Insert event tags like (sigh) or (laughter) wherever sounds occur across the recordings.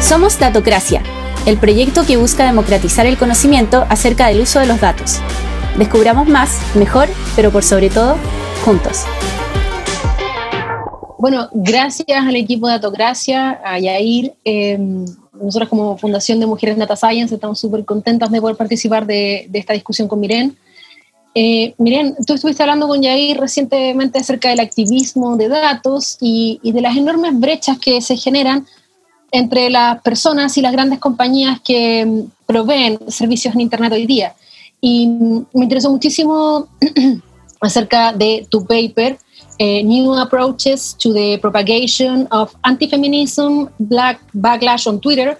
Somos Datocracia, el proyecto que busca democratizar el conocimiento acerca del uso de los datos. Descubramos más, mejor, pero por sobre todo, juntos. Bueno, gracias al equipo de Datocracia, a Yair. Eh, nosotros como Fundación de Mujeres Data Science estamos súper contentas de poder participar de, esta discusión con Miren. Eh, Miren, tú estuviste hablando con Yair recientemente acerca del activismo de datos y, de las enormes brechas que se generan entre las personas y las grandes compañías que mm, proveen servicios en Internet hoy día. Y mm, me interesó muchísimo (clears throat) acerca de tu paper, eh, New Approaches to the Propagation of Anti-Feminism Black Backlash on Twitter.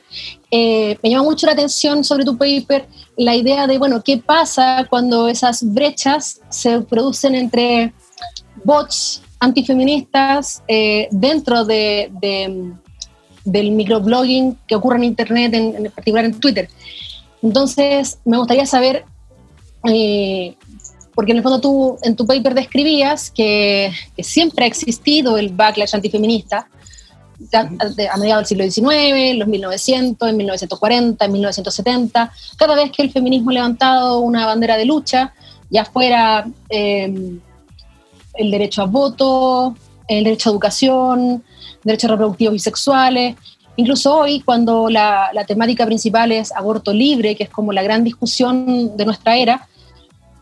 Eh, me llama mucho la atención sobre tu paper la idea de, bueno, qué pasa cuando esas brechas se producen entre bots antifeministas eh, dentro de, de del microblogging que ocurre en Internet, en, particular en Twitter. Entonces, me gustaría saber, eh, porque en el fondo tú en tu paper describías que, siempre ha existido el backlash antifeminista, a, mediados del siglo XIX, los 1900, en 1940, en 1970, cada vez que el feminismo ha levantado una bandera de lucha, ya fuera eh, el derecho a voto, el derecho a educación, derechos reproductivos y sexuales. Incluso hoy, cuando la, temática principal es aborto libre, que es como la gran discusión de nuestra era,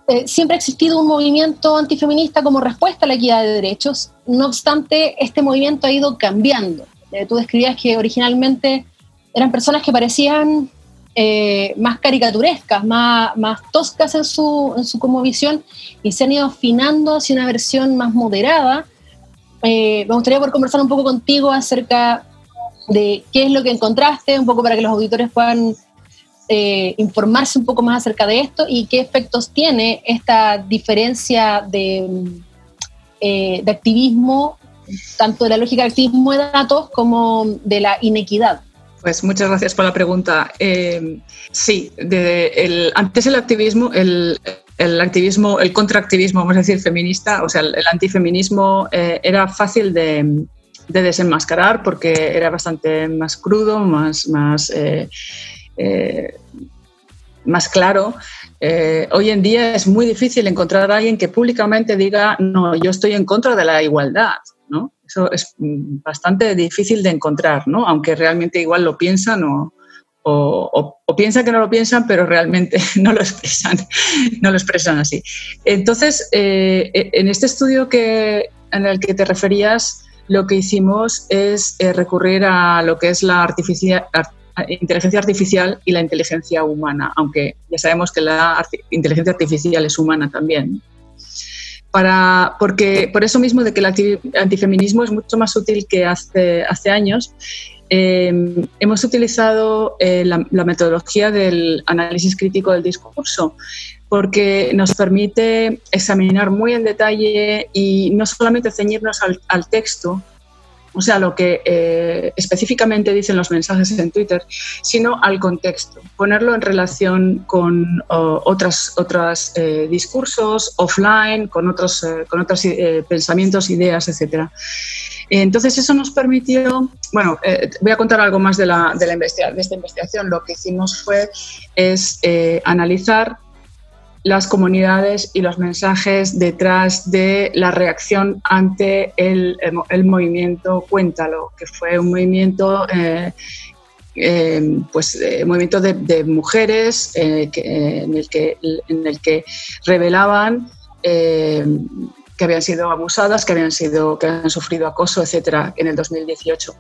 eh, siempre ha existido un movimiento antifeminista como respuesta a la equidad de derechos. No obstante, este movimiento ha ido cambiando. Eh, tú describías que originalmente eran personas que parecían eh, más caricaturescas, más, toscas en su, en su como visión y se han ido afinando hacia una versión más moderada eh, me gustaría poder conversar un poco contigo acerca de qué es lo que encontraste, un poco para que los auditores puedan eh, informarse un poco más acerca de esto y qué efectos tiene esta diferencia de, eh, de activismo, tanto de la lógica de activismo de datos como de la inequidad. Pues muchas gracias por la pregunta. sí, antes el activismo, el, el activismo, el contraactivismo, vamos a decir, feminista, o sea, el, antifeminismo eh, era fácil de, desenmascarar porque era bastante más crudo, más, más, eh, eh, más claro. hoy en día es muy difícil encontrar a alguien que públicamente diga, no, yo estoy en contra de la igualdad, ¿no? Eso es bastante difícil de encontrar, ¿no? Aunque realmente igual lo piensan o, o, piensan que no lo piensan, pero realmente (laughs) no lo expresan, no lo expresan así. Entonces, eh, en este estudio que, en el que te referías, lo que hicimos es eh, recurrir a lo que es la inteligencia artificial y la inteligencia humana, aunque ya sabemos que la inteligencia artificial es humana también. Porque por eso mismo de que el antifeminismo es mucho más útil que hace, hace años Em, hemos utilizado eh, la, metodología del análisis crítico del discurso porque nos permite examinar muy en detalle y no solamente ceñirnos al, texto, o sea, lo que eh, específicamente dicen los mensajes en Twitter, sino al contexto, ponerlo en relación con otros otras, eh, discursos offline, con otros, con otros pensamientos, ideas, etcétera. Entonces eso nos permitió, bueno, eh, voy a contar algo más de, la, de, la de esta investigación. Lo que hicimos fue es eh, analizar las comunidades y los mensajes detrás de la reacción ante el, el, movimiento Cuéntalo, que fue un movimiento, eh, pues, movimiento de, mujeres en, el que, en el que revelaban que habían sido abusadas, que habían, sido, que habían sufrido acoso, etcétera, en el 2018.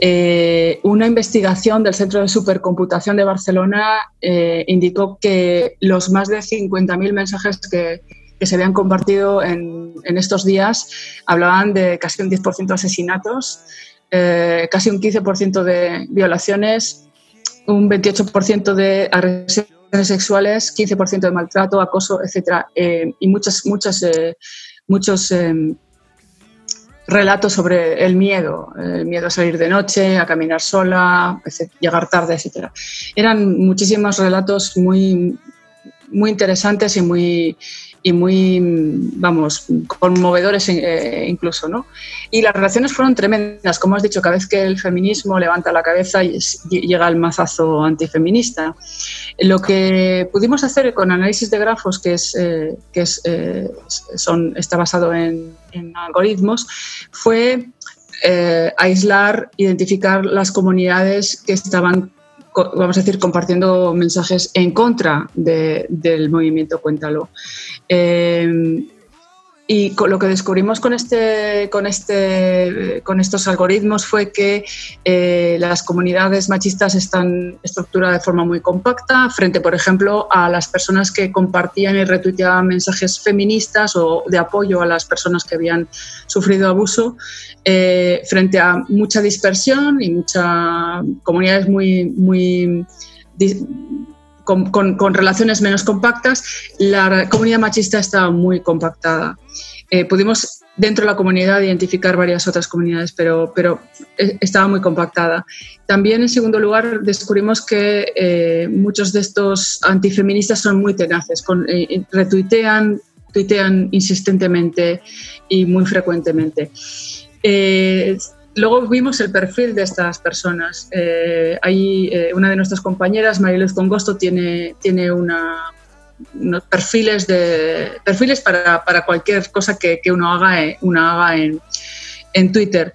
Eh, una investigación del Centro de Supercomputación de Barcelona eh, indicó que los más de 50.000 mensajes que, se habían compartido en, estos días hablaban de casi un 10% de asesinatos, eh, casi un 15% de violaciones, un 28% de agresiones sexuales, 15% de maltrato, acoso, etcétera, y muchas, muchas muchos em, relatos sobre el miedo, el miedo a salir de noche, a caminar sola, llegar tarde, etc. Eran muchísimos relatos muy, muy interesantes y muy, y muy, vamos, conmovedores eh, incluso, ¿no? Y las reacciones fueron tremendas, como has dicho, cada vez que el feminismo levanta la cabeza y llega el mazazo antifeminista. Lo que pudimos hacer con análisis de grafos, que, es, eh, que es, eh, son, está basado en, en algoritmos, fue aislar, identificar las comunidades que estaban vamos a decir, compartiendo mensajes en contra del movimiento Cuéntalo. Eh, y lo que descubrimos con, este, con, este, con estos algoritmos fue que eh, las comunidades machistas están estructuradas de forma muy compacta frente, por ejemplo, a las personas que compartían y retuiteaban mensajes feministas o de apoyo a las personas que habían sufrido abuso, eh, frente a mucha dispersión y muchas comunidades muy, muy con, relaciones menos compactas, la comunidad machista estaba muy compactada. Eh, pudimos dentro de la comunidad identificar varias otras comunidades, pero, pero eh, estaba muy compactada. También, en segundo lugar, descubrimos que eh, muchos de estos antifeministas son muy tenaces, con, retuitean, tuitean insistentemente y muy frecuentemente. Luego vimos el perfil de estas personas. Eh, eh, una de nuestras compañeras, Mariluz Congosto, tiene, tiene una, unos perfiles, de, perfiles para, para cualquier cosa que, que uno haga, eh, haga en, en, Twitter.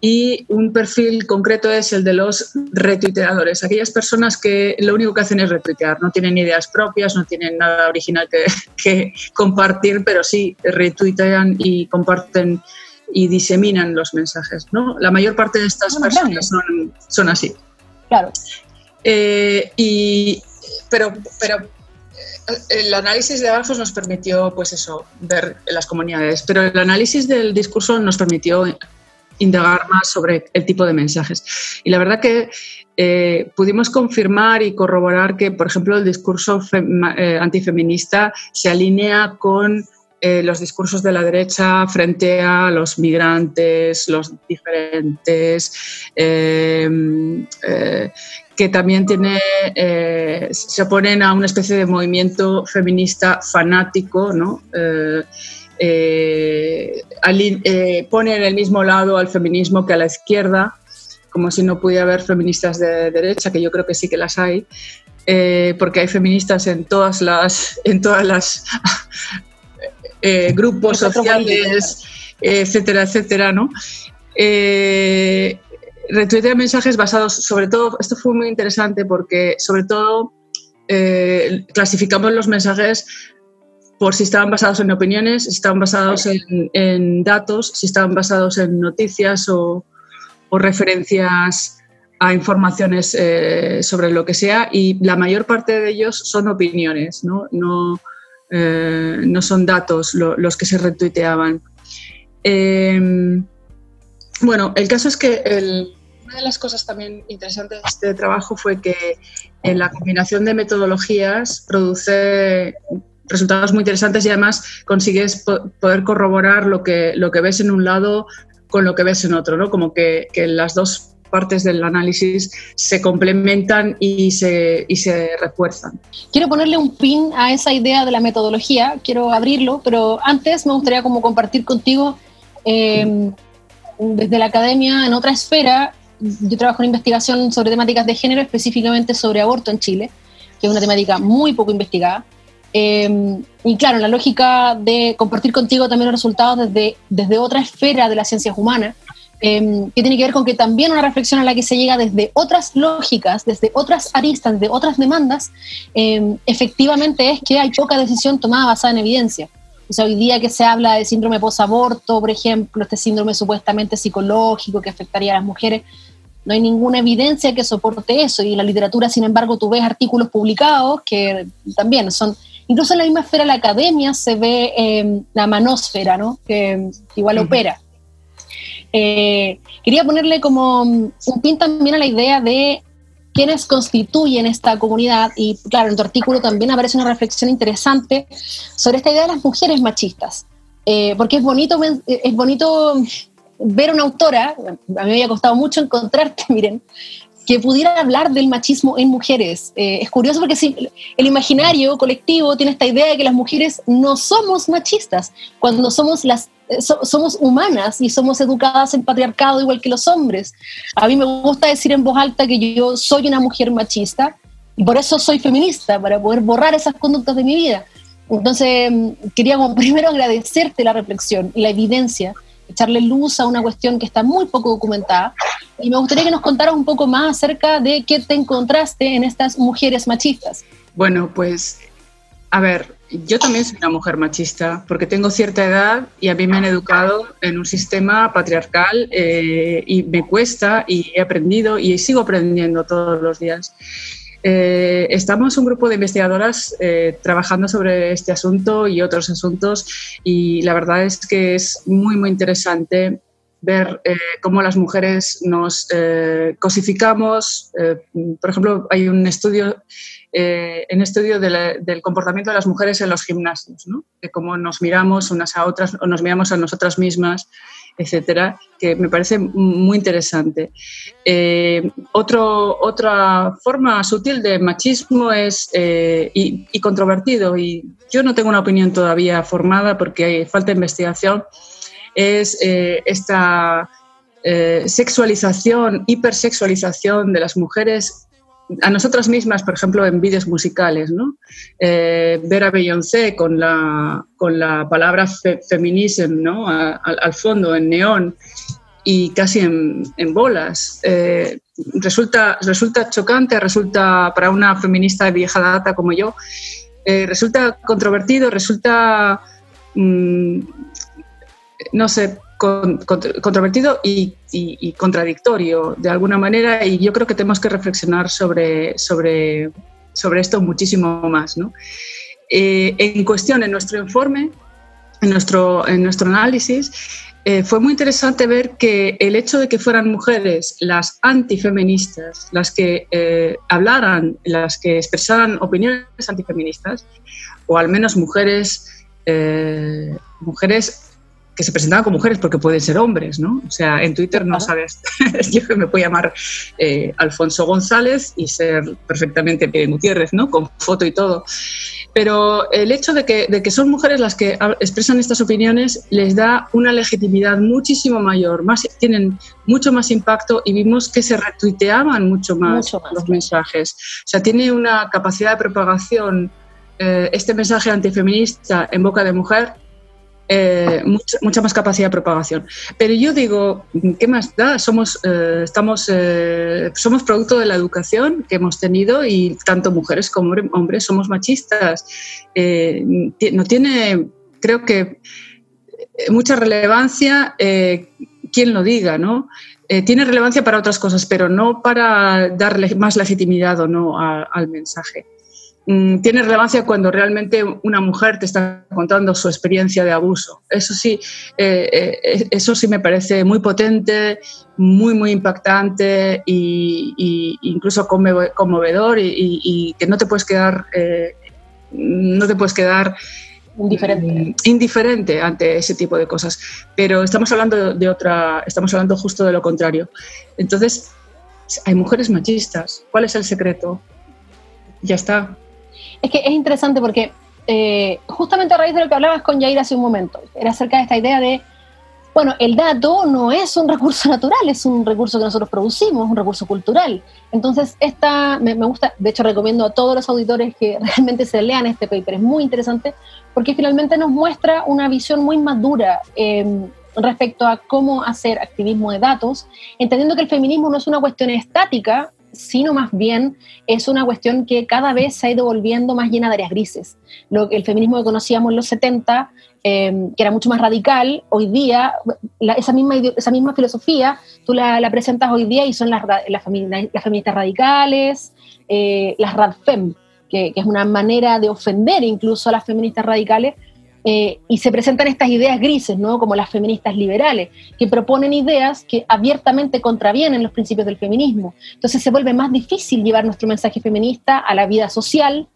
Y un perfil concreto es el de los retuiteadores, aquellas personas que lo único que hacen es retuitear, no tienen ideas propias, no tienen nada original que, (laughs) que compartir, pero sí retuitean y comparten y diseminan los mensajes. ¿no? La mayor parte de estas personas son, son, así. Claro. Eh, y, pero, pero eh, el análisis de grafos nos permitió, pues eso, ver las comunidades, pero el análisis del discurso nos permitió indagar más sobre el tipo de mensajes. Y la verdad que eh, pudimos confirmar y corroborar que, por ejemplo, el discurso antifeminista se alinea con eh, los discursos de la derecha frente a los migrantes, los diferentes, eh, eh, que también tiene, se oponen a una especie de movimiento feminista fanático, ¿no? pone en el mismo lado al feminismo que a la izquierda, como si no pudiera haber feministas de derecha, que yo creo que sí que las hay, porque hay feministas en todas las, en todas las eh, grupos sociales, etcétera, etcétera, ¿no? Eh, mensajes basados, sobre todo, esto fue muy interesante porque sobre todo eh, clasificamos los mensajes por si estaban basados en opiniones, si estaban basados en, datos, si estaban basados en noticias o, referencias a informaciones eh, sobre lo que sea y la mayor parte de ellos son opiniones, ¿no? no eh, no son datos los que se retuiteaban. Em, bueno, el caso es que una de las cosas también interesantes de este trabajo fue que en la combinación de metodologías produce resultados muy interesantes y además consigues poder corroborar lo que, lo que ves en un lado con lo que ves en otro, ¿no? Como que, que las dos partes del análisis se complementan y se, y se refuerzan. Quiero ponerle un pin a esa idea de la metodología, quiero abrirlo, pero antes me gustaría como compartir contigo em, desde la academia en otra esfera. Yo trabajo en investigación sobre temáticas de género, específicamente sobre aborto en Chile, que es una temática muy poco investigada. Em, y claro, la lógica de compartir contigo también los resultados desde, desde otra esfera de las ciencias humanas, Em, que tiene que ver con que también una reflexión a la que se llega desde otras lógicas, desde otras aristas, desde otras demandas, em, efectivamente es que hay poca decisión tomada basada en evidencia. O sea, hoy día que se habla de síndrome posaborto, por ejemplo, este síndrome supuestamente psicológico que afectaría a las mujeres, no hay ninguna evidencia que soporte eso. Y en la literatura, sin embargo, tú ves artículos publicados que también son, incluso en la misma esfera de la academia se ve em, la manósfera, ¿no? Que igual opera. Eh, quería ponerle como un pin también a la idea de quiénes constituyen esta comunidad y claro, en tu artículo también aparece una reflexión interesante sobre esta idea de las mujeres machistas, eh, porque es bonito, es bonito ver una autora, a mí me había costado mucho encontrarte, (laughs) miren, que pudiera hablar del machismo en mujeres. Eh, es curioso porque si, el imaginario colectivo tiene esta idea de que las mujeres no somos machistas, cuando somos las eh, somos humanas y somos educadas en patriarcado igual que los hombres. A mí me gusta decir en voz alta que yo soy una mujer machista y por eso soy feminista, para poder borrar esas conductas de mi vida. Entonces, mm, quería (laughs) primero agradecerte la reflexión y la evidencia echarle luz a una cuestión que está muy poco documentada. Y me gustaría que nos contaras un poco más acerca de qué te encontraste en estas mujeres machistas. Bueno, pues, a ver, yo también soy una mujer machista porque tengo cierta edad y a mí me han educado en un sistema patriarcal eh, y me cuesta y he aprendido y sigo aprendiendo todos los días. Eh, estamos un grupo de investigadoras eh, trabajando sobre este asunto y otros asuntos y la verdad es que es muy, muy interesante ver eh, cómo las mujeres nos cosificamos. por ejemplo, hay un estudio, un estudio del comportamiento de las mujeres en los gimnasios, ¿no? de cómo nos miramos unas a otras o nos miramos a nosotras mismas etcétera, que me parece muy interesante. Eh, otra forma sutil de machismo es eh, y, controvertido, y yo no tengo una opinión todavía formada porque hay falta de investigación, es eh, esta sexualización, hipersexualización de las mujeres a nosotras mismas, por ejemplo, en vídeos musicales, ¿no? Eh, ver a Beyoncé con la, con la palabra feminism ¿no? al fondo, en neón y casi en, bolas. Eh, resulta, resulta chocante, resulta para una feminista de vieja data como yo, eh, resulta controvertido, resulta, mm, no sé, controvertido y, contradictorio de alguna manera y yo creo que tenemos que reflexionar sobre, sobre, sobre esto muchísimo más. ¿no? Eh, en cuestión, en nuestro informe, en nuestro, en nuestro análisis, eh, fue muy interesante ver que el hecho de que fueran mujeres las antifeministas, las que eh, hablaran, las que expresaran opiniones antifeministas, o al menos mujeres, mujeres que se presentaban como mujeres porque pueden ser hombres, ¿no? O sea, en Twitter no sabes, (laughs) yo me puedo llamar eh, Alfonso González y ser perfectamente Pérez Gutiérrez, ¿no? Con foto y todo. Pero el hecho de que, de que, son mujeres las que expresan estas opiniones les da una legitimidad muchísimo mayor, más, tienen mucho más impacto y vimos que se retuiteaban mucho más, los mensajes. O sea, tiene una capacidad de propagación eh, este mensaje antifeminista en boca de mujer eh, mucha, más capacidad de propagación. Pero yo digo, ¿qué más da? Somos, eh, estamos, eh, somos producto de la educación que hemos tenido y tanto mujeres como hombres somos machistas. no tiene, creo que, mucha relevancia quien lo diga, ¿no? tiene relevancia para otras cosas, pero no para darle más legitimidad o no al mensaje. Mm, tiene relevancia cuando realmente una mujer te está contando su experiencia de abuso. Eso sí, eh, eh, eso sí me parece muy potente, muy, muy impactante e incluso conmovedor y, que no te puedes quedar, eh, no te puedes quedar indiferente. indiferente ante ese tipo de cosas. Pero estamos hablando de otra, estamos hablando justo de lo contrario. Entonces, hay mujeres machistas. ¿Cuál es el secreto? Ya está. Es que es interesante porque eh, justamente a raíz de lo que hablabas con Jair hace un momento, era acerca de esta idea de, bueno, el dato no es un recurso natural, es un recurso que nosotros producimos, es un recurso cultural. Entonces, esta me, gusta, de hecho recomiendo a todos los auditores que (laughs) realmente se lean este paper, es muy interesante porque finalmente nos muestra una visión muy madura. Em, respecto a cómo hacer activismo de datos, entendiendo que el feminismo no es una cuestión estática, sino más bien es una cuestión que cada vez se ha ido volviendo más llena de áreas grises. Lo, el feminismo que conocíamos en los 70, em, que era mucho más radical, hoy día, esa, misma, esa misma filosofía, tú la, presentas hoy día y son las, las, feministas radicales, eh, las radfem, que, que es una manera de ofender incluso a las feministas radicales, eh, y se presentan estas ideas grises, ¿no? como las feministas liberales, que proponen ideas que abiertamente contravienen los principios del feminismo. Entonces se vuelve más difícil llevar nuestro mensaje feminista a la vida social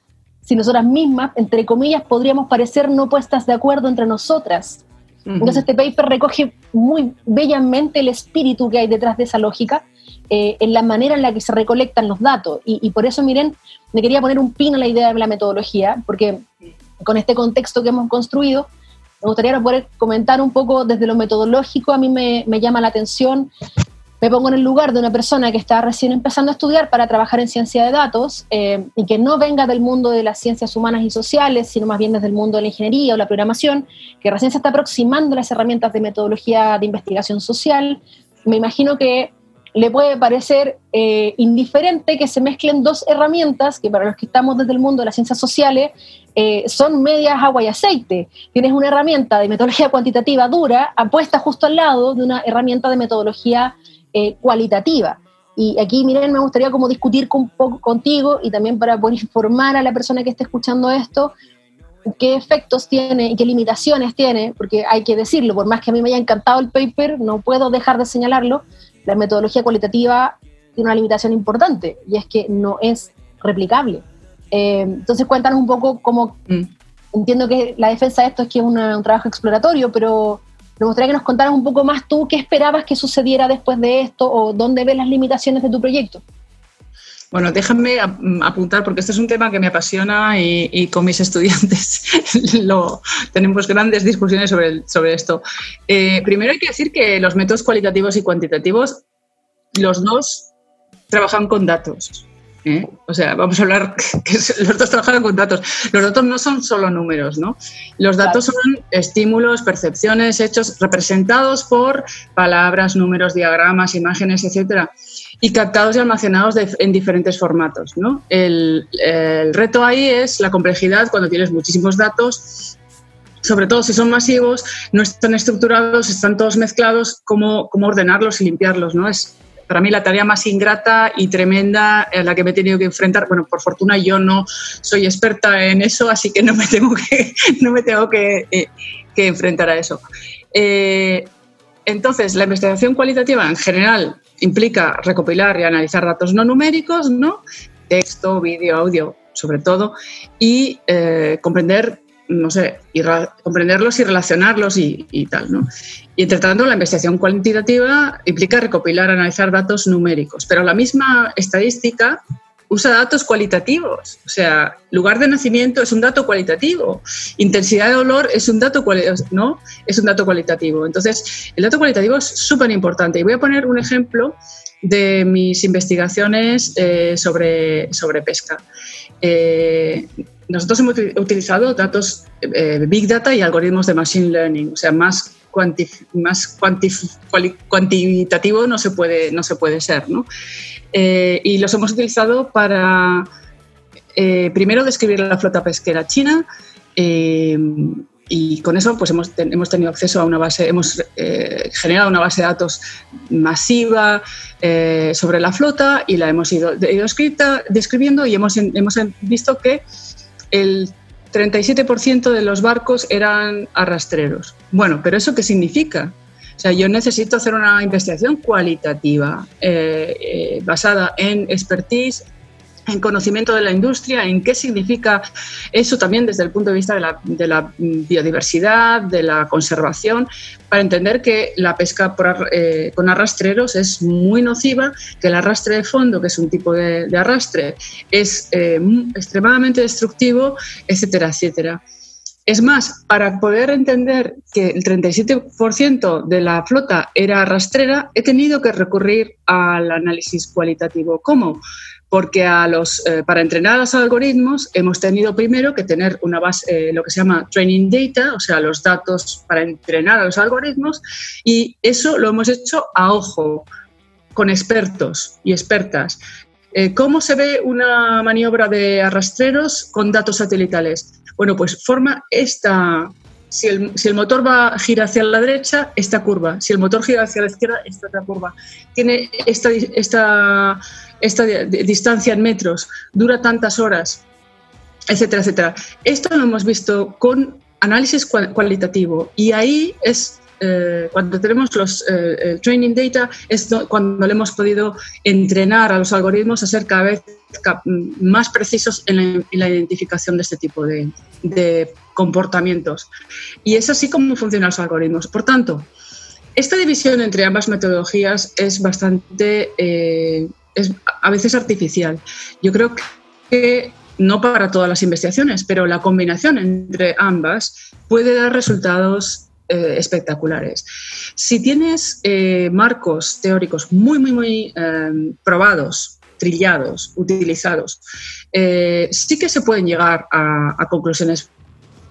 si nosotras mismas, entre comillas, podríamos parecer no puestas de acuerdo entre nosotras. Entonces este paper recoge muy bellamente el espíritu que hay detrás de esa lógica eh, en la manera en la que se recolectan los datos. Y, por eso, miren, me quería poner un pin a la idea de la metodología, porque con este contexto que hemos construido, me gustaría poder comentar un poco desde lo metodológico, a mí me, me llama la atención. Me pongo en el lugar de una persona que está recién empezando a estudiar para trabajar en ciencia de datos eh, y que no venga del mundo de las ciencias humanas y sociales, sino más bien desde el mundo de la ingeniería o la programación, que recién se está aproximando a las herramientas de metodología de investigación social, me imagino que le puede parecer eh, indiferente que se mezclen dos herramientas que para los que estamos desde el mundo de las ciencias sociales eh, son medias agua y aceite. Tienes una herramienta de metodología cuantitativa dura apuesta justo al lado de una herramienta de metodología eh, cualitativa. Y aquí, miren, me gustaría como discutir con, contigo y también para informar a la persona que esté escuchando esto, qué efectos tiene y qué limitaciones tiene, porque hay que decirlo, por más que a mí me haya encantado el paper, no puedo dejar de señalarlo, la metodología cualitativa tiene una limitación importante y es que no es replicable. Eh, entonces cuéntanos un poco cómo, mm. entiendo que la defensa de esto es que es un trabajo exploratorio, pero me gustaría que nos contaras un poco más tú qué esperabas que sucediera después de esto o dónde ves las limitaciones de tu proyecto. Bueno, déjame apuntar porque este es un tema que me apasiona y, con mis (laughs) estudiantes lo, tenemos grandes discusiones sobre, sobre esto. Eh, primero hay que decir que los métodos cualitativos y cuantitativos, los dos trabajan con datos. ¿Eh? O sea, vamos a hablar (laughs) que los datos trabajan con datos. Los datos no son solo números, ¿no? Los datos son estímulos, percepciones, hechos representados por palabras, números, diagramas, imágenes, etcétera, y captados y almacenados en diferentes formatos, ¿no? El, reto ahí es la complejidad cuando tienes muchísimos datos sobre todo si son masivos, no están estructurados, están todos mezclados, cómo, cómo ordenarlos y limpiarlos, ¿no? Es, para mí la tarea más ingrata y tremenda en la que me he tenido que enfrentar. Bueno, por fortuna yo no soy experta en eso, así que no me tengo que, (laughs) no me tengo que, eh, enfrentar a eso. Eh, entonces, la investigación cualitativa en general implica recopilar y analizar datos no numéricos, ¿no? texto, vídeo, audio, sobre todo, y eh, comprender no sé, y comprenderlos y relacionarlos y, tal, ¿no? Y entre tanto, la investigación cuantitativa implica recopilar, analizar datos numéricos, pero la misma estadística usa datos cualitativos, o sea, lugar de nacimiento es un dato cualitativo, intensidad de olor es un dato, ¿no? es un dato cualitativo. Entonces, el dato cualitativo es súper importante. Y voy a poner un ejemplo de mis investigaciones eh, sobre, sobre pesca. Eh, nosotros hemos utilizado datos eh, Big Data y algoritmos de Machine Learning, o sea, más, más cuantitativo no se puede, no se puede ser, ¿no? Eh, y los hemos utilizado para, eh, primero, describir la flota pesquera china, y con eso pues hemos, hemos, tenido acceso a una base, hemos generado una base de datos masiva sobre la flota y la hemos ido, ido escrita, describiendo y hemos, hemos visto que el 37% de los barcos eran arrastreros. Bueno, pero ¿eso qué significa? O sea, yo necesito hacer una investigación cualitativa eh, eh, basada en expertise, en conocimiento de la industria, en qué significa eso también desde el punto de vista de la, biodiversidad, de la conservación, para entender que la pesca eh, con arrastreros es muy nociva, que el arrastre de fondo, que es un tipo de, arrastre, es eh, extremadamente destructivo, etcétera, etcétera. Es más, para poder entender que el 37% de la flota era rastrera, he tenido que recurrir al análisis cualitativo. ¿Cómo? Porque eh, para entrenar a los algoritmos hemos tenido primero que tener una base, eh, lo que se llama training data, o sea, los datos para entrenar a los algoritmos, y eso lo hemos hecho a ojo, con expertos y expertas. Eh, ¿Cómo se ve una maniobra de arrastreros con datos satelitales? Bueno, pues forma esta, si el, motor va gira hacia la derecha, esta curva. Si el motor gira hacia la izquierda, esta otra curva. Tiene esta, esta esta distancia en metros dura tantas horas, etcétera, etcétera. Esto lo hemos visto con análisis cualitativo y ahí es eh, cuando tenemos los eh, training data, es cuando le hemos podido entrenar a los algoritmos a ser cada vez más precisos en la, identificación de este tipo de, comportamientos. Y es así como funcionan los algoritmos. Por tanto, esta división entre ambas metodologías es bastante, eh, es a veces artificial. Yo creo que no para todas las investigaciones, pero la combinación entre ambas puede dar resultados eh, espectaculares. Si tienes eh, marcos teóricos muy, muy, muy probados, trillados, utilizados, sí que se pueden llegar a conclusiones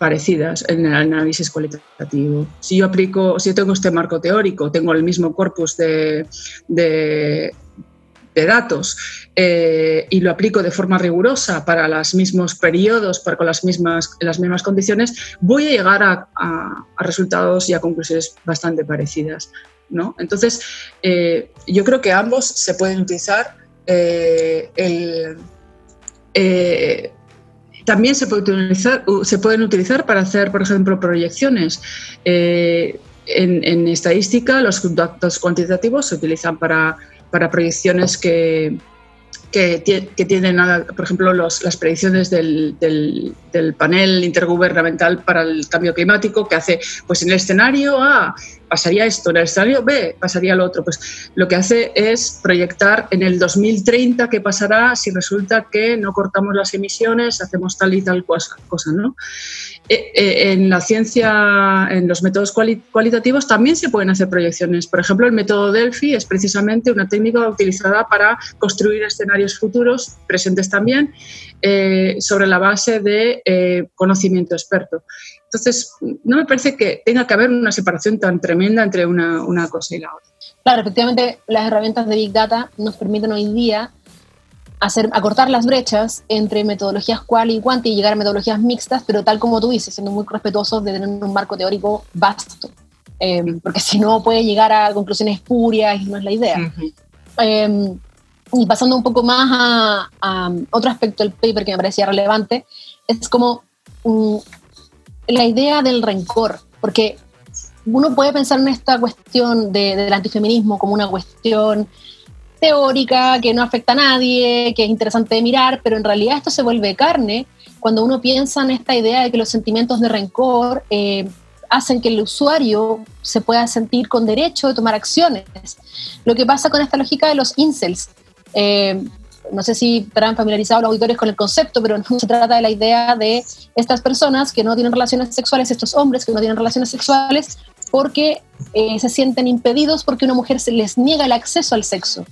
parecidas en el análisis cualitativo. Si yo aplico, si tengo este marco teórico, tengo el mismo corpus de, de, datos eh, y lo aplico de forma rigurosa para los mismos periodos, para con las mismas, las mismas condiciones, voy a llegar a, resultados y a conclusiones bastante parecidas. ¿no? Entonces, eh, yo creo que ambos se pueden utilizar eh, el, también se, puede utilizar, se pueden utilizar para hacer, por ejemplo, proyecciones. Eh, en, estadística, los datos cuantitativos se utilizan para, para proyecciones que, que, tienen, por ejemplo, las predicciones del, del, panel intergubernamental para el cambio climático, que hace, pues en el escenario A pasaría esto, en el escenario B pasaría lo otro. Pues lo que hace es proyectar en el 2030 qué pasará si resulta que no cortamos las emisiones, hacemos tal y tal cosa, ¿no? Eh, eh, en la ciencia, en los métodos cualitativos también se pueden hacer proyecciones. Por ejemplo, el método Delphi es precisamente una técnica utilizada para construir escenarios futuros, presentes también, eh, sobre la base de conocimiento experto. Entonces, no me parece que tenga que haber una separación tan tremenda entre una, una cosa y la otra. Claro, efectivamente, las herramientas de Big Data nos permiten hoy día hacer, acortar las brechas entre metodologías cual y quanti y llegar a metodologías mixtas, pero tal como tú dices, siendo muy respetuosos de tener un marco teórico vasto, em, porque si no puede llegar a conclusiones espurias y no es la idea. Em, y pasando un poco más a, otro aspecto del paper que me parecía relevante, es como mm, la idea del rencor, porque uno puede pensar en esta cuestión del antifeminismo como una cuestión teórica, que no afecta a nadie, que es interesante de mirar, pero en realidad esto se vuelve carne cuando uno piensa en esta idea de que los sentimientos de rencor eh, hacen que el usuario se pueda sentir con derecho de tomar acciones. Lo que pasa con esta lógica de los incels. Eh, no sé si estarán familiarizados los auditores con el concepto, pero se trata de la idea de estas personas que no tienen relaciones sexuales, estos hombres que no tienen relaciones sexuales, porque eh, se sienten impedidos porque una mujer se les niega el acceso al sexo.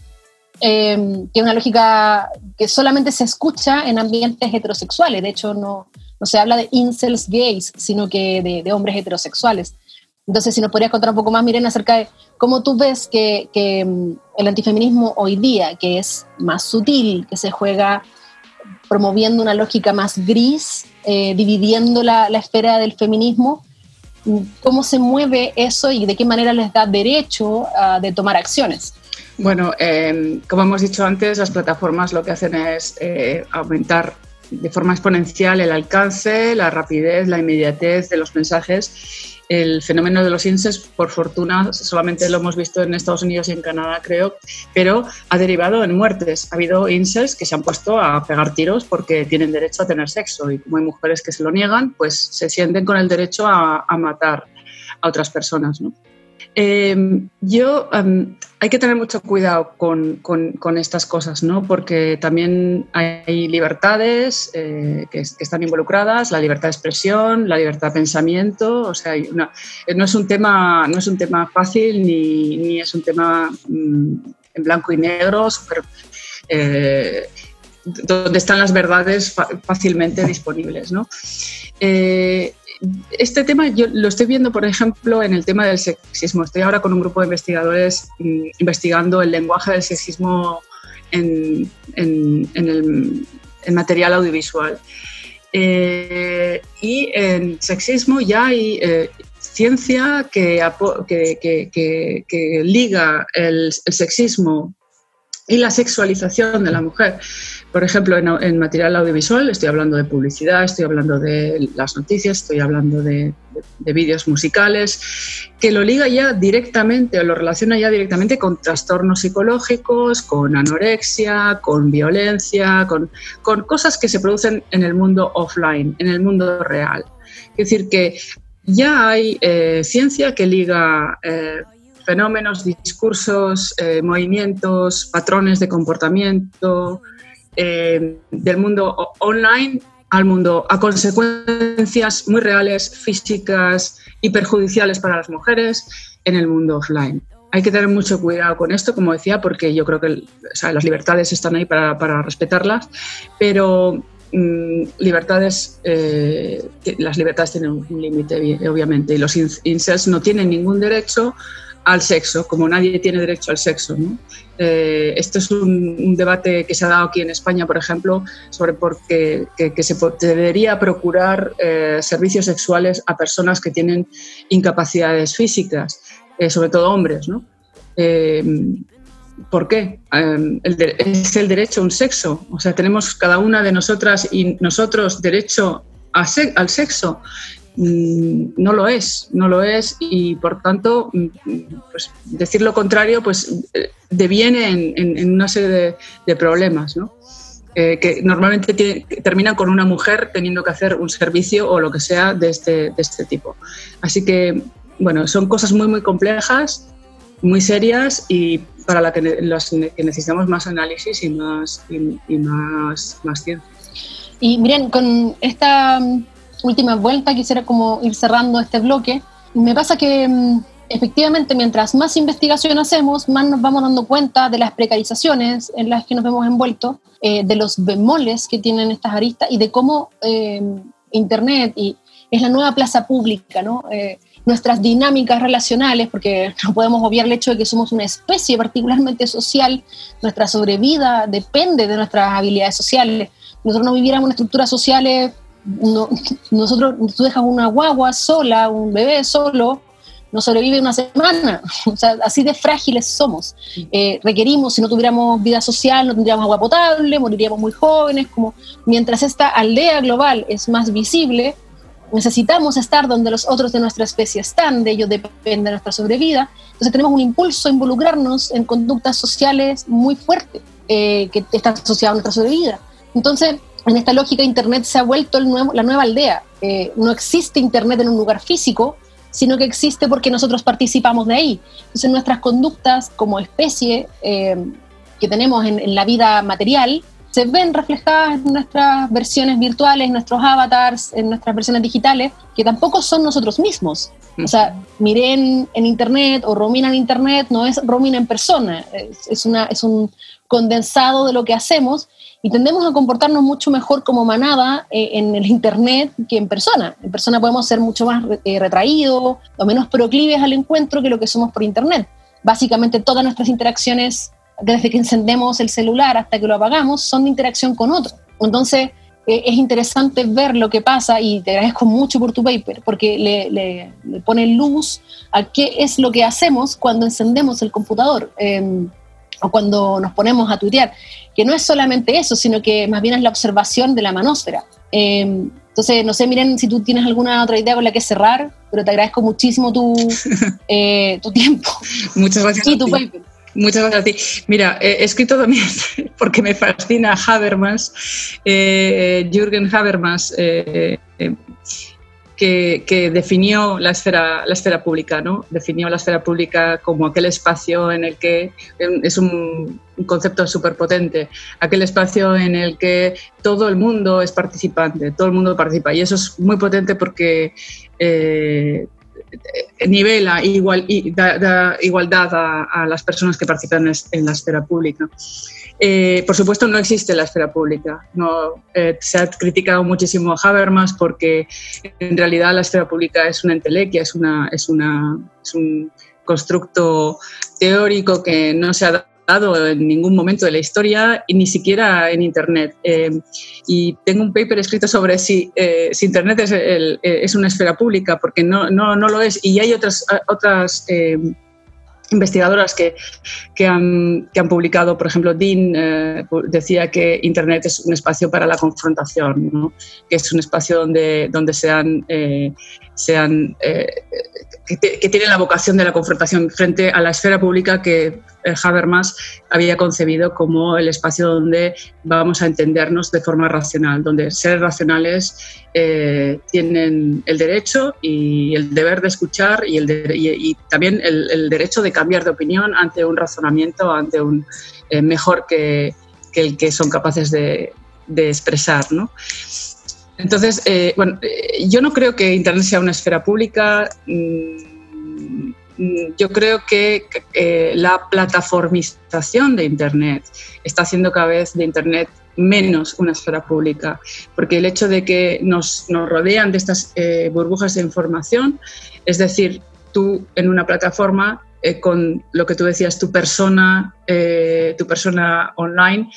Em, que es una lógica que solamente se escucha en ambientes heterosexuales. De hecho, no, no se habla de incels gays, sino que de, hombres heterosexuales. Entonces, si nos podrías contar un poco más, Miren, acerca de cómo tú ves que, que em, el antifeminismo hoy día, que es más sutil, que se juega promoviendo una lógica más gris, eh, dividiendo la, la esfera del feminismo, cómo se mueve eso y de qué manera les da derecho a, de tomar acciones. Bueno, em, como hemos dicho antes, las plataformas lo que hacen es eh, aumentar de forma exponencial el alcance, la rapidez, la inmediatez de los mensajes. El fenómeno de los incels, por fortuna, solamente lo hemos visto en Estados Unidos y en Canadá, creo, pero ha derivado en muertes. Ha habido incels que se han puesto a pegar tiros porque tienen derecho a tener sexo y como hay mujeres que se lo niegan, pues se sienten con el derecho a, matar a otras personas. ¿no? Em, yo em, hay que tener mucho cuidado con, estas cosas, ¿no? Porque también hay libertades eh, que, están involucradas, la libertad de expresión, la libertad de pensamiento. O sea, eh, no, es un tema, no es un tema fácil ni, es un tema mm, en blanco y negro, eh, donde están las verdades fácilmente disponibles, ¿no? Este tema yo lo estoy viendo, por ejemplo, en el tema del sexismo. Estoy ahora con un grupo de investigadores mm, investigando el lenguaje del sexismo en, el material audiovisual. Eh, y en sexismo ya hay eh, ciencia que, liga el, sexismo y la sexualización de la mujer por ejemplo, en, material audiovisual estoy hablando de publicidad, estoy hablando de las noticias, estoy hablando de, vídeos musicales, que lo liga ya directamente o lo relaciona ya directamente con trastornos psicológicos, con anorexia, con violencia, con, cosas que se producen en el mundo offline, en el mundo real. Es decir, que ya hay eh, ciencia que liga... Eh, fenómenos, discursos, eh, movimientos, patrones de comportamiento del mundo online al mundo a consecuencias muy reales, físicas y perjudiciales para las mujeres en el mundo offline. Hay que tener mucho cuidado con esto, como decía, porque yo creo que las libertades están ahí para, para respetarlas, pero mm, libertades, eh, las libertades tienen un límite, obviamente, y los incels no tienen ningún derecho al sexo, como nadie tiene derecho al sexo. Eh, esto es un, debate que se ha dado aquí en España, por ejemplo, sobre por qué se debería procurar eh, servicios sexuales a personas que tienen incapacidades físicas, eh, sobre todo hombres. ¿no? ¿Por qué? es el derecho a un sexo. O sea, tenemos cada una de nosotras y nosotros derecho al sexo. Mm, no lo es, no lo es y por tanto mm, pues, decir lo contrario pues eh, deviene en, una serie de, problemas, ¿no? Eh, que normalmente terminan con una mujer teniendo que hacer un servicio o lo que sea de este, de este tipo. Así que, bueno, son cosas muy, muy complejas, muy serias y para las que, que necesitamos más análisis y más, y más, más ciencia. Y miren, con esta última vuelta, quisiera como ir cerrando este bloque. Me pasa que mm, efectivamente mientras más investigación hacemos, más nos vamos dando cuenta de las precarizaciones en las que nos vemos envueltos, eh, de los bemoles que tienen estas aristas y de cómo eh, Internet y es la nueva plaza pública, ¿no? Eh, nuestras dinámicas relacionales, porque (laughs) no podemos obviar el hecho de que somos una especie particularmente social, nuestra sobrevida depende de nuestras habilidades sociales. Nosotros no viviéramos en estructuras sociales no, nosotros, tú dejas una guagua sola, un bebé solo, no sobrevive una semana. (laughs) O sea, así de frágiles somos. Eh, requerimos, si no tuviéramos vida social, no tendríamos agua potable, moriríamos muy jóvenes. Como mientras esta aldea global es más visible, necesitamos estar donde los otros de nuestra especie están, de ello depende nuestra sobrevida. Entonces tenemos un impulso a involucrarnos en conductas sociales muy fuertes eh, que están asociadas a nuestra sobrevida. Entonces, en esta lógica, Internet se ha vuelto el nuevo, la nueva aldea. Eh, no existe Internet en un lugar físico, sino que existe porque nosotros participamos de ahí. Entonces nuestras conductas como especie eh, que tenemos en, la vida material se ven reflejadas en nuestras versiones virtuales, en nuestros avatars, en nuestras versiones digitales, que tampoco son nosotros mismos. O sea, Miren en Internet o Romina en Internet no es Romina en persona, es, una, es un condensado de lo que hacemos y tendemos a comportarnos mucho mejor como manada eh, en el Internet que en persona. En persona podemos ser mucho más eh, retraídos o menos proclives al encuentro que lo que somos por Internet. Básicamente todas nuestras interacciones, desde que encendemos el celular hasta que lo apagamos, son de interacción con otro. Entonces, eh, es interesante ver lo que pasa y te agradezco mucho por tu paper, porque le, le, pone luz a qué es lo que hacemos cuando encendemos el computador. O cuando nos ponemos a tuitear, que no es solamente eso, sino que más bien es la observación de la manósfera. Em, entonces, no sé, miren si tú tienes alguna otra idea con la que cerrar, pero te agradezco muchísimo tu, (laughs) eh, tu tiempo. Muchas gracias. Y tu paper. Muchas gracias a ti. Mira, he escrito también, (laughs) porque me fascina Habermas, eh, Jürgen Habermas, eh, que, definió la esfera, la esfera pública, ¿no? Definió la esfera pública como aquel espacio en el que es un, concepto súper potente, aquel espacio en el que todo el mundo es participante, todo el mundo participa. Y eso es muy potente porque eh, nivela igual, da, igualdad a, las personas que participan en la esfera pública. Eh, por supuesto, no existe la esfera pública. No, eh, se ha criticado muchísimo a Habermas porque en realidad la esfera pública es una entelequia, es, una, es, una, es un constructo teórico que no se ha en ningún momento de la historia ni siquiera en Internet. Eh, y tengo un paper escrito sobre si, si Internet es, es, una esfera pública, porque no, no, no, lo es. Y hay otras, otras investigadoras que, que, han, que, han, publicado, por ejemplo, Dean eh, decía que Internet es un espacio para la confrontación, que es un espacio donde, donde se, eh, sean, eh, que, tienen la vocación de la confrontación frente a la esfera pública que eh, Habermas había concebido como el espacio donde vamos a entendernos de forma racional, donde seres racionales eh, tienen el derecho y el deber de escuchar y, el también el, derecho de cambiar de opinión ante un razonamiento, ante un mejor que, el que son capaces de, de expresar. ¿no? Entonces, eh, bueno, eh, yo no creo que Internet sea una esfera pública. Mm, yo creo que eh, la plataformización de Internet está haciendo cada vez de Internet menos una esfera pública, porque el hecho de que nos, rodean de estas burbujas de información, es decir, tú en una plataforma con lo que tú decías, tu persona, tu persona online,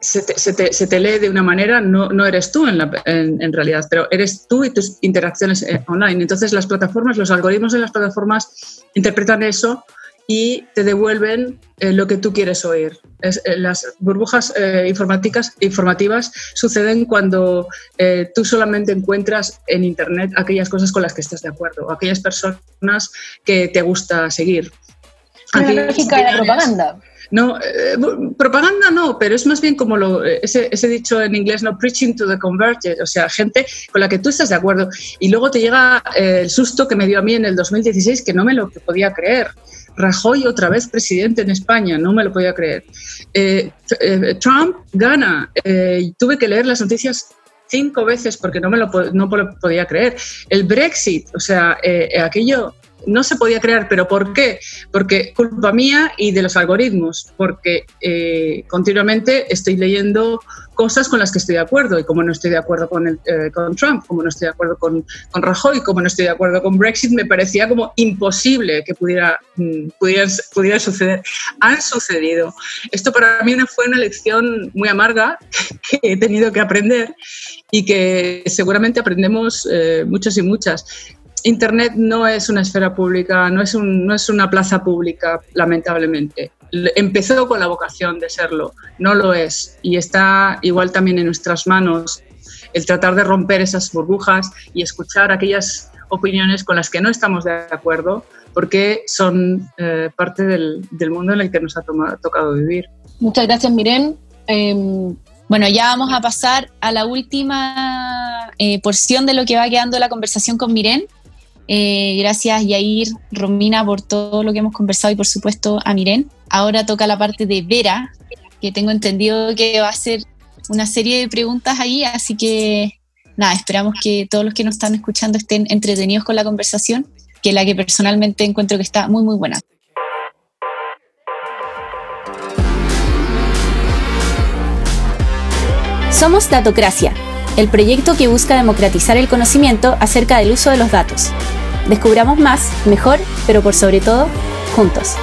se te, lee de una manera, no, no eres tú en, en, realidad, pero eres tú y tus interacciones eh, online. Entonces las plataformas, los algoritmos de las plataformas interpretan eso y te devuelven eh, lo que tú quieres oír. Eh, las burbujas informáticas, informativas suceden cuando tú solamente encuentras en Internet aquellas cosas con las que estás de acuerdo, aquellas personas que te gusta seguir. La lógica de la propaganda. No, eh, propaganda no, pero es más bien como lo, eh, ese, ese, dicho en inglés, no preaching to the converted, o sea, gente con la que tú estás de acuerdo. Y luego te llega eh, el susto que me dio a mí en el 2016, que no me lo podía creer. Rajoy otra vez presidente en España, no me lo podía creer. Trump gana. tuve que leer las noticias cinco veces porque no me lo, no podía creer. El Brexit, o sea, aquello no se podía crear, pero ¿por qué? Porque culpa mía y de los algoritmos, porque eh, continuamente estoy leyendo cosas con las que estoy de acuerdo y como no estoy de acuerdo con, el, eh, con Trump, como no estoy de acuerdo con, Rajoy, como no estoy de acuerdo con Brexit, me parecía como imposible que pudiera, mm, pudiera, pudiera suceder. Han sucedido. Esto para mí fue una lección muy amarga (laughs) que he tenido que aprender y que seguramente aprendemos eh, muchos y muchas. Internet no es una esfera pública, no es, no es una plaza pública, lamentablemente. Empezó con la vocación de serlo, no lo es. Y está igual también en nuestras manos el tratar de romper esas burbujas y escuchar aquellas opiniones con las que no estamos de acuerdo, porque son eh, parte del, mundo en el que nos ha tocado vivir. Muchas gracias, Miren. Em, bueno, ya vamos a pasar a la última eh, porción de lo que va quedando la conversación con Miren. Eh, gracias Yair, Romina por todo lo que hemos conversado y por supuesto a Miren. Ahora toca la parte de Vera, que tengo entendido que va a ser una serie de preguntas ahí, así que nada, esperamos que todos los que nos están escuchando estén entretenidos con la conversación, que la que personalmente encuentro que está muy muy buena. Somos Datocracia, el proyecto que busca democratizar el conocimiento acerca del uso de los datos. Descubramos más, mejor, pero por sobre todo, juntos.